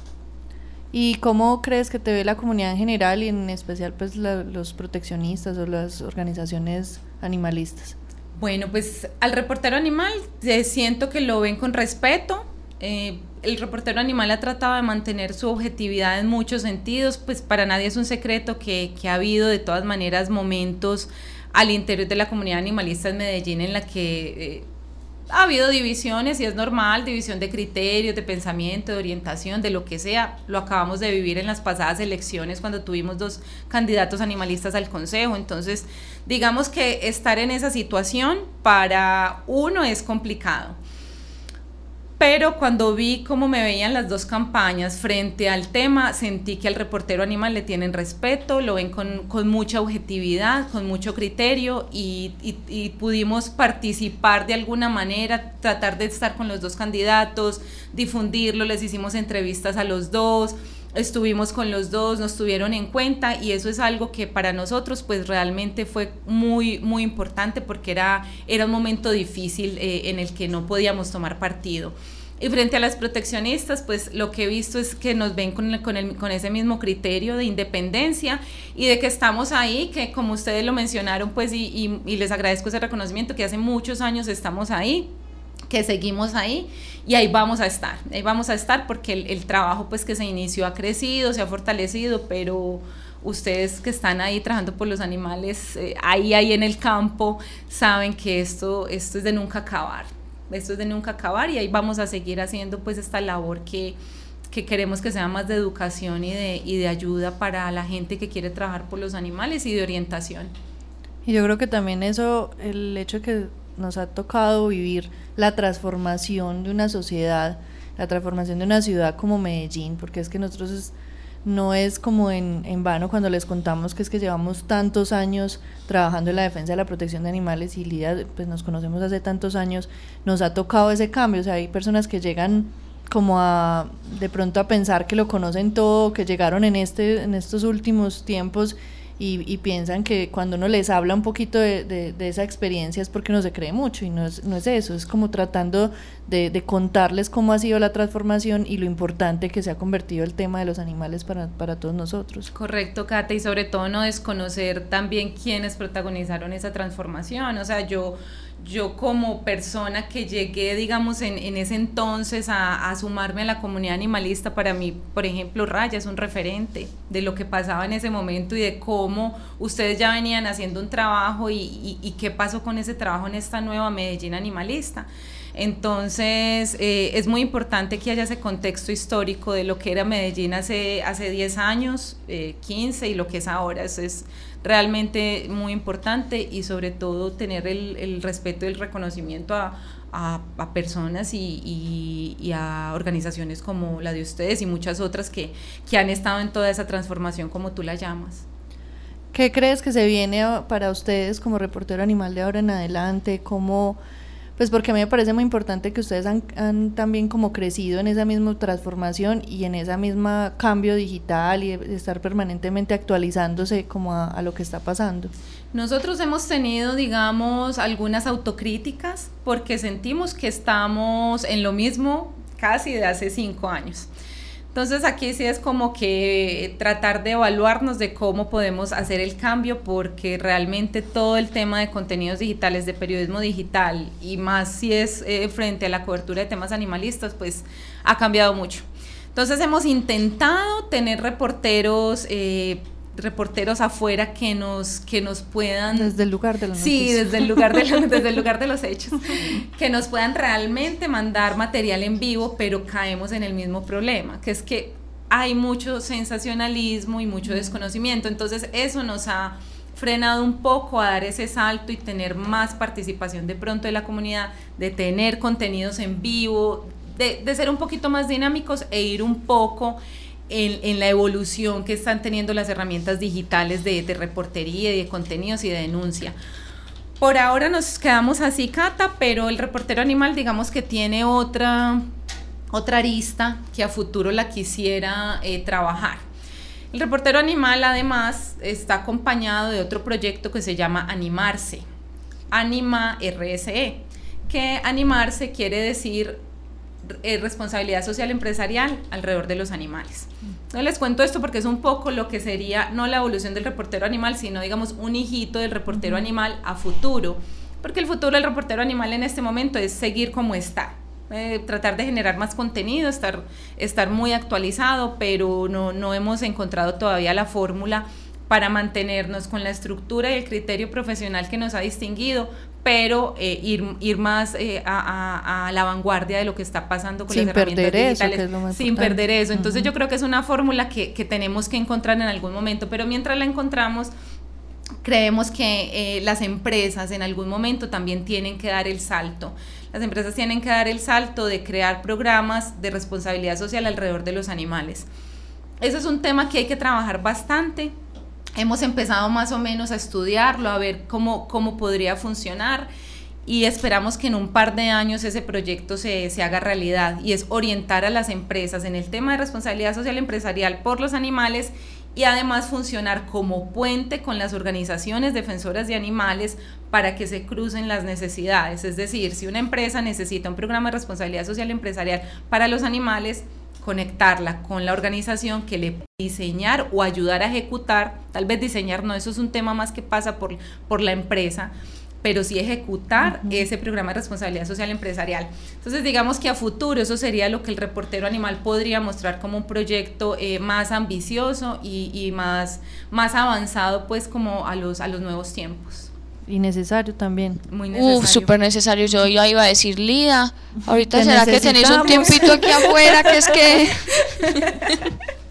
¿Y cómo crees que te ve la comunidad en general y en especial pues los proteccionistas o las organizaciones animalistas? Bueno, pues al reportero animal eh, siento que lo ven con respeto. Eh, el reportero animal ha tratado de mantener su objetividad en muchos sentidos, pues para nadie es un secreto que, que ha habido de todas maneras momentos al interior de la comunidad animalista en Medellín en la que... Eh, ha habido divisiones y es normal, división de criterios, de pensamiento, de orientación, de lo que sea. Lo acabamos de vivir en las pasadas elecciones cuando tuvimos dos candidatos animalistas al Consejo. Entonces, digamos que estar en esa situación para uno es complicado. Pero cuando vi cómo me veían las dos campañas frente al tema, sentí que al reportero animal le tienen respeto, lo ven con, con mucha objetividad, con mucho criterio y, y, pudimos participar de alguna manera, tratar de estar con los dos candidatos, difundirlo, les hicimos entrevistas a los dos, estuvimos con los dos, nos tuvieron en cuenta y eso es algo que para nosotros pues realmente fue muy, muy importante porque era, era un momento difícil eh, en el que no podíamos tomar partido. Y frente a las proteccionistas, pues lo que he visto es que nos ven con, el, con, ese mismo criterio de independencia y de que estamos ahí, que como ustedes lo mencionaron, pues y, y les agradezco ese reconocimiento, que hace muchos años estamos ahí que seguimos ahí y ahí vamos a estar, ahí vamos a estar porque el, trabajo pues que se inició ha crecido, se ha fortalecido, pero ustedes que están ahí trabajando por los animales, eh, ahí, ahí en el campo, saben que esto, esto es de nunca acabar, esto es de nunca acabar y ahí vamos a seguir haciendo pues esta labor que, que queremos que sea más de educación y de, y de ayuda para la gente que quiere trabajar por los animales y de orientación. Y yo creo que también eso, el hecho que nos ha tocado vivir la transformación de una sociedad, la transformación de una ciudad como Medellín, porque es que nosotros no es como en, en, vano cuando les contamos que es que llevamos tantos años trabajando en la defensa de la protección de animales y Lidia, pues nos conocemos hace tantos años, nos ha tocado ese cambio, o sea, hay personas que llegan como a de pronto a pensar que lo conocen todo, que llegaron en este en estos últimos tiempos y, piensan que cuando uno les habla un poquito de, de, esa experiencia es porque no se cree mucho y no es, no es eso, es como tratando de, de, contarles cómo ha sido la transformación y lo importante que se ha convertido el tema de los animales para, para todos nosotros. Correcto, Kate, y sobre todo no desconocer también quiénes protagonizaron esa transformación, o sea, yo yo como persona que llegué, digamos, en, en ese entonces a, a, sumarme a la comunidad animalista, para mí, por ejemplo, Raya es un referente de lo que pasaba en ese momento y de cómo ustedes ya venían haciendo un trabajo y, y, qué pasó con ese trabajo en esta nueva Medellín animalista. Entonces, eh, es muy importante que haya ese contexto histórico de lo que era Medellín hace, hace 10 años, 15 eh, y lo que es ahora. Eso es realmente muy importante y sobre todo tener el, respeto y el reconocimiento a, personas y, a organizaciones como la de ustedes y muchas otras que, que han estado en toda esa transformación como tú la llamas. ¿Qué crees que se viene para ustedes como reportero animal de ahora en adelante? ¿Cómo pues porque a mí me parece muy importante que ustedes han, también como crecido en esa misma transformación y en esa misma cambio digital y estar permanentemente actualizándose como a, a lo que está pasando. Nosotros hemos tenido, digamos, algunas autocríticas porque sentimos que estamos en lo mismo casi de hace cinco años. Entonces aquí sí es como que tratar de evaluarnos de cómo podemos hacer el cambio porque realmente todo el tema de contenidos digitales, de periodismo digital y más si es eh, frente a la cobertura de temas animalistas, pues ha cambiado mucho. Entonces hemos intentado tener reporteros eh, reporteros afuera que nos, que nos puedan... Desde el lugar de los Sí, desde el lugar de, (laughs) desde el lugar de los hechos. Que nos puedan realmente mandar material en vivo, pero caemos en el mismo problema, que es que hay mucho sensacionalismo y mucho desconocimiento. Entonces eso nos ha frenado un poco a dar ese salto y tener más participación de pronto de la comunidad, de tener contenidos en vivo, de, de ser un poquito más dinámicos e ir un poco en, la evolución que están teniendo las herramientas digitales de, de reportería y de contenidos y de denuncia. Por ahora nos quedamos así, Cata, pero el reportero animal digamos que tiene otra, otra arista que a futuro la quisiera eh, trabajar. El reportero animal además está acompañado de otro proyecto que se llama Animarse, Anima RSE que animarse quiere decir eh, responsabilidad social empresarial alrededor de los animales. No les cuento esto porque es un poco lo que sería no la evolución del reportero animal, sino digamos un hijito del reportero animal a futuro, porque el futuro del reportero animal en este momento es seguir como está. Eh, tratar de generar más contenido, estar, estar muy actualizado, pero no, no hemos encontrado todavía la fórmula para mantenernos con la estructura y el criterio profesional que nos ha distinguido, pero eh, ir, ir más eh, a, a, la vanguardia de lo que está pasando con sin las herramientas perder digitales, eso, sin perder eso. Entonces yo creo que es una fórmula que, que, tenemos que encontrar en algún momento, pero mientras la encontramos, creemos que eh, las empresas en algún momento también tienen que dar el salto. Las empresas tienen que dar el salto de crear programas de responsabilidad social alrededor de los animales. Eso es un tema que hay que trabajar bastante hemos empezado más o menos a estudiarlo, a ver cómo, cómo podría funcionar y esperamos que en un par de años ese proyecto se, se, haga realidad y es orientar a las empresas en el tema de responsabilidad social empresarial por los animales y además funcionar como puente con las organizaciones defensoras de animales para que se crucen las necesidades. Es decir, si una empresa necesita un programa de responsabilidad social empresarial para los animales, conectarla con la organización que le diseñar o ayudar a ejecutar, tal vez diseñar no, eso es un tema más que pasa por, por la empresa, pero sí ejecutar ese programa de responsabilidad social empresarial. Entonces, digamos que a futuro eso sería lo que el reportero animal podría mostrar como un proyecto eh, más ambicioso y, y, más, más avanzado, pues como a los, a los nuevos tiempos. Y necesario también. Muy necesario. Uf, súper necesario. Yo ya iba a decir, Lida, ahorita será que tenéis un tiempito aquí afuera, que es que... (laughs)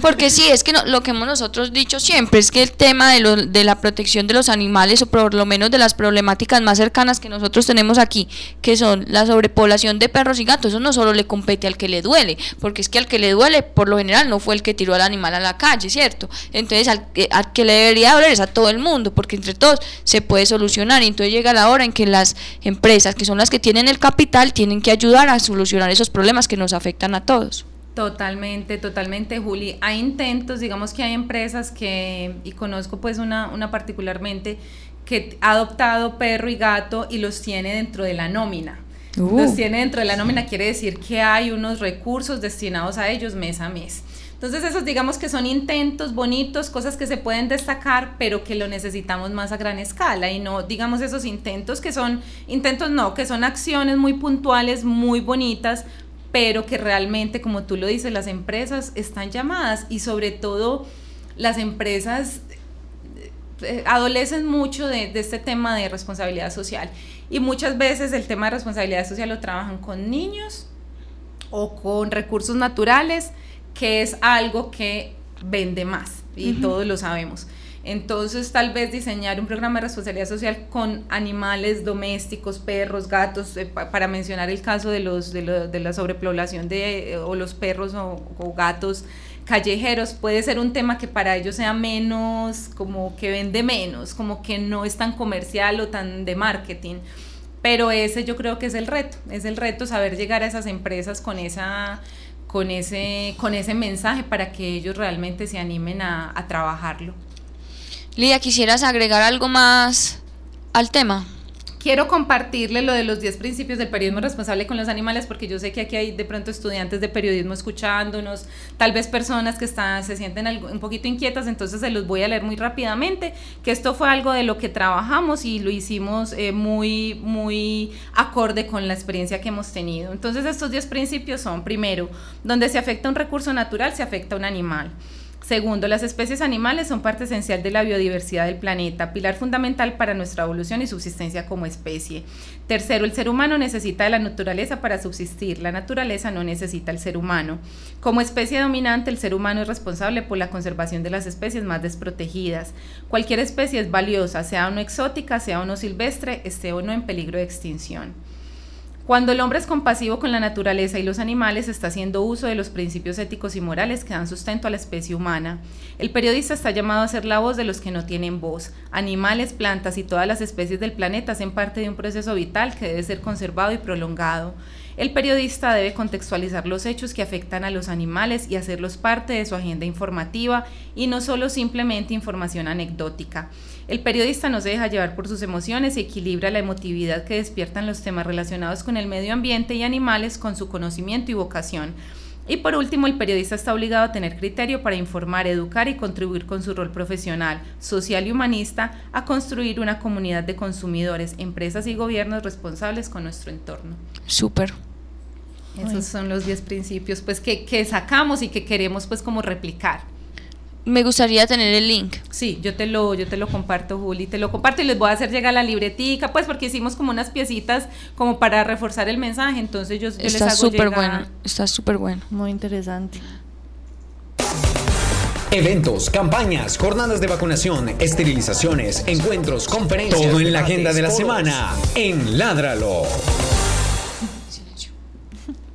Porque sí, es que lo que hemos nosotros dicho siempre es que el tema de, de la protección de los animales, o por lo menos de las problemáticas más cercanas que nosotros tenemos aquí, que son la sobrepoblación de perros y gatos, eso no solo le compete al que le duele, porque es que al que le duele, por lo general, no fue el que tiró al animal a la calle, ¿cierto? Entonces, al, al que le debería doler es a todo el mundo, porque entre todos se puede solucionar. Y entonces llega la hora en que las empresas, que son las que tienen el capital, tienen que ayudar a solucionar esos problemas que nos afectan a todos. Totalmente, totalmente, Juli. Hay intentos, digamos que hay empresas que, y conozco pues una, una particularmente, que ha adoptado perro y gato y los tiene dentro de la nómina. Uh. Los tiene dentro de la nómina, quiere decir que hay unos recursos destinados a ellos mes a mes. Entonces esos digamos que son intentos bonitos, cosas que se pueden destacar, pero que lo necesitamos más a gran escala y no digamos esos intentos que son, intentos no, que son acciones muy puntuales, muy bonitas, pero que realmente, como tú lo dices, las empresas están llamadas y sobre todo las empresas eh, adolecen mucho de, de, este tema de responsabilidad social y muchas veces el tema de responsabilidad social lo trabajan con niños o con recursos naturales, que es algo que vende más y uh -huh. todos lo sabemos. Entonces, tal vez diseñar un programa de responsabilidad social con animales domésticos, perros, gatos, eh, pa para mencionar el caso de, los, de, lo, de la sobrepoblación de, eh, o los perros o, o, gatos callejeros, puede ser un tema que para ellos sea menos, como que vende menos, como que no es tan comercial o tan de marketing. Pero ese yo creo que es el reto, es el reto saber llegar a esas empresas con esa con ese, con ese mensaje para que ellos realmente se animen a, a trabajarlo. Lidia, ¿quisieras agregar algo más al tema? Quiero compartirle lo de los 10 principios del periodismo responsable con los animales porque yo sé que aquí hay de pronto estudiantes de periodismo escuchándonos, tal vez personas que están, se sienten un poquito inquietas, entonces se los voy a leer muy rápidamente, que esto fue algo de lo que trabajamos y lo hicimos eh, muy, muy acorde con la experiencia que hemos tenido. Entonces estos 10 principios son, primero, donde se afecta un recurso natural, se afecta un animal. Segundo, las especies animales son parte esencial de la biodiversidad del planeta, pilar fundamental para nuestra evolución y subsistencia como especie. Tercero, el ser humano necesita de la naturaleza para subsistir, la naturaleza no necesita al ser humano. Como especie dominante, el ser humano es responsable por la conservación de las especies más desprotegidas. Cualquier especie es valiosa, sea o no exótica, sea o no silvestre, esté o no en peligro de extinción. Cuando el hombre es compasivo con la naturaleza y los animales, está haciendo uso de los principios éticos y morales que dan sustento a la especie humana. El periodista está llamado a ser la voz de los que no tienen voz. Animales, plantas y todas las especies del planeta hacen parte de un proceso vital que debe ser conservado y prolongado. El periodista debe contextualizar los hechos que afectan a los animales y hacerlos parte de su agenda informativa y no solo simplemente información anecdótica. El periodista no se deja llevar por sus emociones y equilibra la emotividad que despiertan los temas relacionados con el medio ambiente y animales con su conocimiento y vocación. Y por último, el periodista está obligado a tener criterio para informar, educar y contribuir con su rol profesional, social y humanista a construir una comunidad de consumidores, empresas y gobiernos responsables con nuestro entorno. Súper. Esos son los 10 principios pues que, que sacamos y que queremos pues como replicar me gustaría tener el link. Sí, yo te lo, yo te lo comparto, Juli, te lo comparto y les voy a hacer llegar la libretica, pues porque hicimos como unas piecitas como para reforzar el mensaje, entonces yo, está les hago súper bueno, está súper bueno. Muy interesante. Eventos, campañas, jornadas de vacunación, esterilizaciones, encuentros, conferencias. Todo en la agenda de la semana en Ládralo.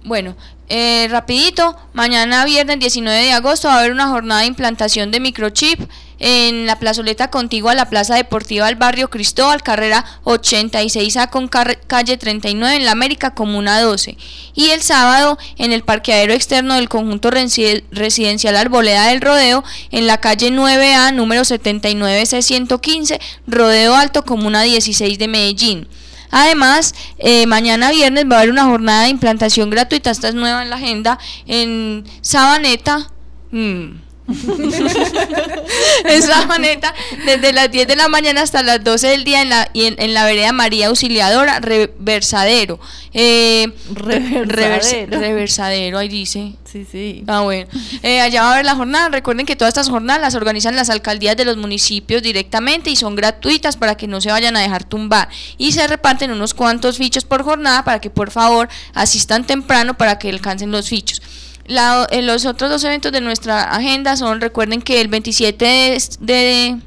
Bueno, eh, rapidito, mañana viernes 19 de agosto va a haber una jornada de implantación de microchip en la plazoleta contigua a la Plaza Deportiva del Barrio Cristóbal, carrera 86A con calle 39 en la América Comuna 12. Y el sábado en el parqueadero externo del conjunto residencial Arboleda del Rodeo en la calle 9A número 79C115, Rodeo Alto Comuna 16 de Medellín. Además, eh, mañana viernes va a haber una jornada de implantación gratuita, esta es nueva en la agenda, en Sabaneta. Mm. (laughs) esa maneta desde las 10 de la mañana hasta las 12 del día en la, en, la vereda María Auxiliadora, reversadero. Eh, reversadero. reversadero, ahí dice. Sí, sí. Ah, bueno. Eh, allá va a haber la jornada. Recuerden que todas estas jornadas las organizan las alcaldías de los municipios directamente y son gratuitas para que no se vayan a dejar tumbar. Y se reparten unos cuantos fichos por jornada para que por favor asistan temprano para que alcancen los fichos. La, eh, los otros dos eventos de nuestra agenda son, recuerden que el 27 de,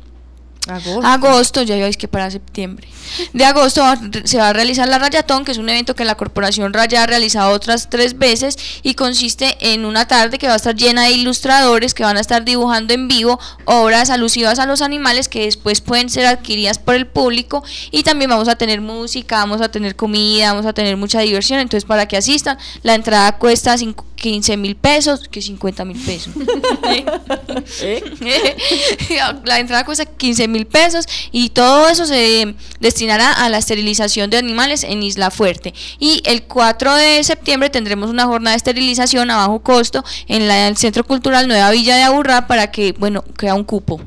agosto. ya veis que para septiembre. De agosto se va a realizar la Rayatón, que es un evento que la Corporación Raya ha realizado otras tres veces y consiste en una tarde que va a estar llena de ilustradores que van a estar dibujando en vivo obras alusivas a los animales que después pueden ser adquiridas por el público y también vamos a tener música, vamos a tener comida, vamos a tener mucha diversión, entonces para que asistan, la entrada cuesta 5 15 mil pesos, que 50 mil pesos. (laughs) ¿Eh? (laughs) La entrada cuesta 15 mil pesos y todo eso se destinará a la esterilización de animales en Isla Fuerte. Y el 4 de septiembre tendremos una jornada de esterilización a bajo costo en el Centro Cultural Nueva Villa de Aburrá para que, bueno, crea un cupo.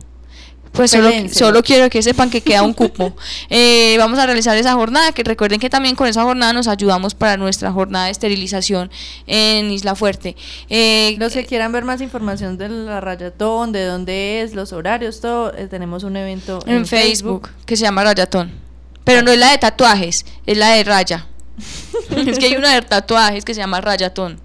Pues solo, solo, quiero que sepan que queda un cupo. (laughs) Eh, vamos a realizar esa jornada, que recuerden que también con esa jornada nos ayudamos para nuestra jornada de esterilización en Isla Fuerte. Eh, los que quieran ver más información de la rayatón, de dónde es, los horarios, todo, eh, tenemos un evento en, Facebook, que se llama Rayatón. Pero no es la de tatuajes, es la de raya. (laughs) es que hay una de tatuajes que se llama Rayatón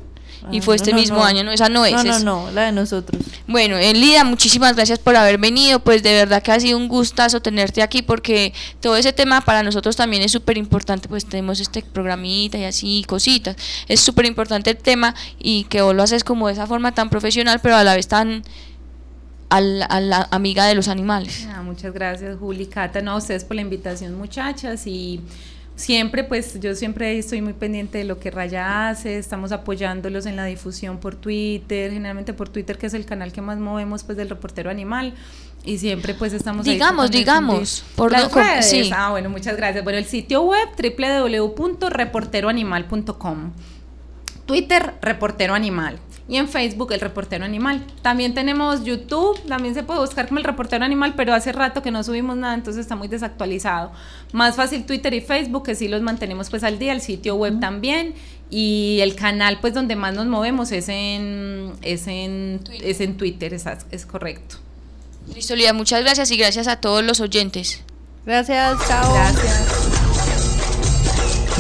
y fue este mismo año, no, esa no es. No, no, no, la de nosotros. Bueno, Elida, muchísimas gracias por haber venido, pues de verdad que ha sido un gustazo tenerte aquí porque todo ese tema para nosotros también es súper importante, pues tenemos este programita y así, cositas. Es súper importante el tema y que vos lo haces como de esa forma tan profesional, pero a la vez tan a la, amiga de los animales. Ah, muchas gracias, Juli, Cata, no, a ustedes por la invitación, muchachas, y siempre, pues yo siempre estoy muy pendiente de lo que Raya hace, estamos apoyándolos en la difusión por Twitter, generalmente por Twitter, que es el canal que más movemos pues del reportero animal. Y siempre pues estamos digamos digamos por las redes. Sí. ah bueno muchas gracias bueno el sitio web www.reporteroanimal.com Twitter reportero animal y en Facebook el reportero animal. También tenemos YouTube, también se puede buscar como el reportero animal, pero hace rato que no subimos nada, entonces está muy desactualizado. Más fácil Twitter y Facebook, que sí los mantenemos pues al día, el sitio web también y el canal pues donde más nos movemos es en es en Twitter, es, en Twitter, es, es correcto. Listo, Lía, muchas gracias y gracias a todos los oyentes. Gracias, chao. Gracias.